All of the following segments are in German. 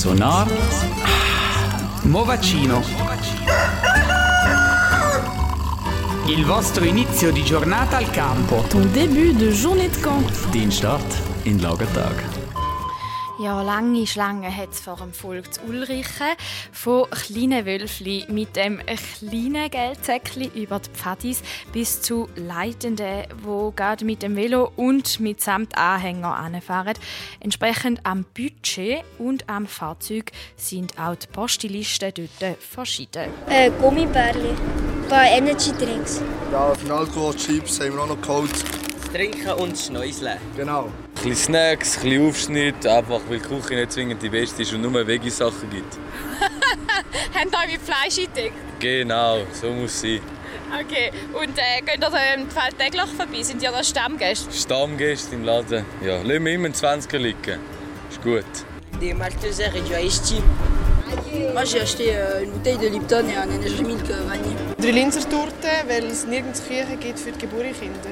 Sonar Movacino. Il vostro inizio di giornata al campo. Ton début de journée de camp. Dein Start in Lagertag. Ja, lange Schlangen hat es vor dem Volk zu Ulrichen. Von kleinen Wölfli mit dem kleinen Geldsäckchen über die Pfadis bis zu Leitenden, die gerade mit dem Velo und mit samt Anhänger anfahren. Entsprechend am Budget und am Fahrzeug sind auch die Postilisten dort verschieden. Äh, Gummibärli, ein paar Energy Drinks. Ja, für Alkohol, Chips haben wir auch noch geholt. Trinken und Schnäuseln. Genau. Ein bisschen Snacks, ein bisschen Aufschnitt, einfach weil die Küche nicht zwingend die beste ist und nur Veggie-Sachen gibt. Habt ihr mit Fleisch eingedeckt? Genau, so muss es sein. Okay. Und äh, geht ihr da im Feld täglich vorbei? Sind ihr da Stammgäste? Stammgäste im Laden, ja, lassen wir immer einen 20er liegen. Ist gut. Des Maltesers et du Ice Tea. Moi j'ai acheté une bouteille de Lipton et un Energy Milk euh, vanille. Drei Linzer Torte, weil es nirgends Küche gibt für die Geburtskinder.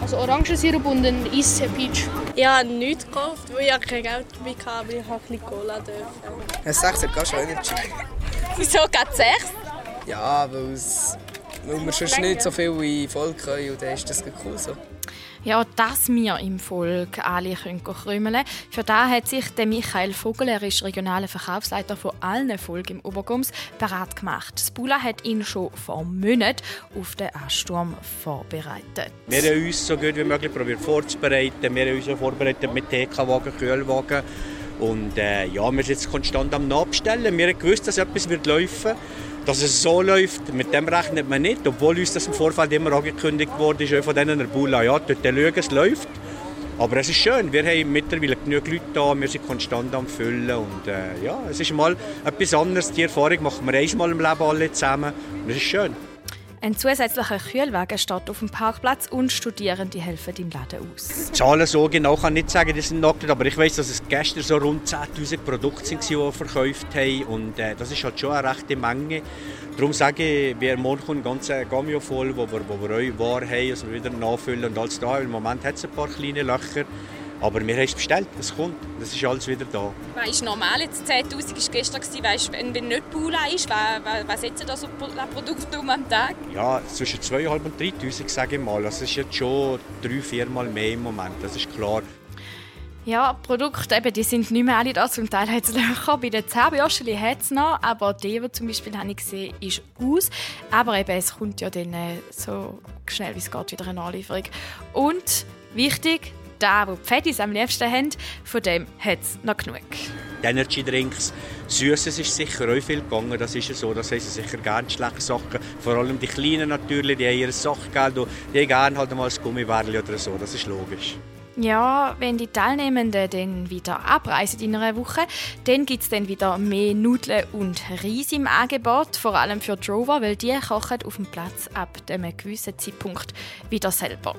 Also Orangensirup und ein Eis Peach. Ich habe nichts gekauft, weil ich kein Geld dabei hatte, aber ich habe ein bisschen Cola dürfen. Ein 6er Gast Energy. Wieso geht sechs? Ja, weil, es, weil wir sonst nicht so viel in Volk können und dann ist das cool so. Ja, dass wir im Volk alle krümeln können. Für das hat sich der Michael Vogel, er ist regionaler Verkaufsleiter von allen Folgen im Obergums, bereit gemacht. Das Bula hat ihn schon vor Monaten auf den Ansturm vorbereitet. Wir haben uns so gut wie möglich probiert vorzubereiten. Wir haben uns auch vorbereitet mit TK-Wagen, Kühlwagen. Und äh, ja, wir sind jetzt konstant am Nachbestellen. Wir haben gewusst, dass etwas wird laufen wird. Dass es so läuft, mit dem rechnet man nicht. Obwohl uns das im Vorfeld immer angekündigt wurde, ist von denen Bula, ja, dort schauen, es läuft. Aber es ist schön, wir haben mittlerweile genug Leute da, wir sind konstant am Füllen und äh, ja, es ist mal etwas anderes. Die Erfahrung machen wir einmal im Leben alle zusammen und es ist schön. Ein zusätzlicher Kühlwagen steht auf dem Parkplatz und Studierende helfen im Laden aus. Die Zahlen so genau kann ich nicht sagen, die sind nackt, aber ich weiß, dass es gestern so rund 10'000 Produkte waren, die wir verkauft haben und äh, das ist halt schon eine rechte Menge. Darum sage ich, wir morgen kommt ein ganzes Gamio voll, wo wir, wo wir euch Ware haben, also wieder nachfüllen und alles da. Im Moment hat es ein paar kleine Löcher. Aber wir haben es bestellt, es kommt, das ist alles wieder da. Was ist normal? Jetzt 10'000 war gestern. Weißt, wenn, wenn nicht Pula ist, was, was setzen da so Produkte um am Tag? Ja, zwischen 2'500 und 3'000 sage ich mal. Das ist jetzt schon drei, viermal mehr im Moment, das ist klar. Ja, die Produkte eben, die sind nicht mehr alle da. Zum Teil hat es Löcher. Bei den Zerbeoscheli hat es noch, aber die, die zum Beispiel habe ich gesehen, ist aus. Aber eben, es kommt ja dann äh, so schnell wie es geht wieder eine Anlieferung. Und wichtig, da, wo die Fettis am liebsten haben, von dem hat es noch genug. Die Energy Drinks, Süßes ist sicher auch viel gegangen, das ist ja so, das sie sicher gerne schlechte Sachen. Vor allem die Kleinen natürlich, die haben ihr Sachgeld, die haben gerne halt mal ein Gummibärli oder so, das ist logisch. Ja, wenn die Teilnehmenden dann wieder abreisen in einer Woche, dann gibt es dann wieder mehr Nudeln und Reis im Angebot, vor allem für Drover, weil die kochen auf dem Platz ab einem gewissen Zeitpunkt wieder selber.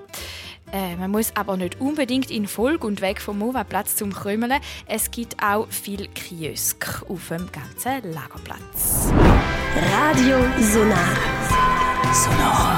Äh, man muss aber nicht unbedingt in Folge und weg vom Mova-Platz zum Krümeln. Es gibt auch viel Kiosk auf dem ganzen Lagerplatz. Radio Sonar. Sonar.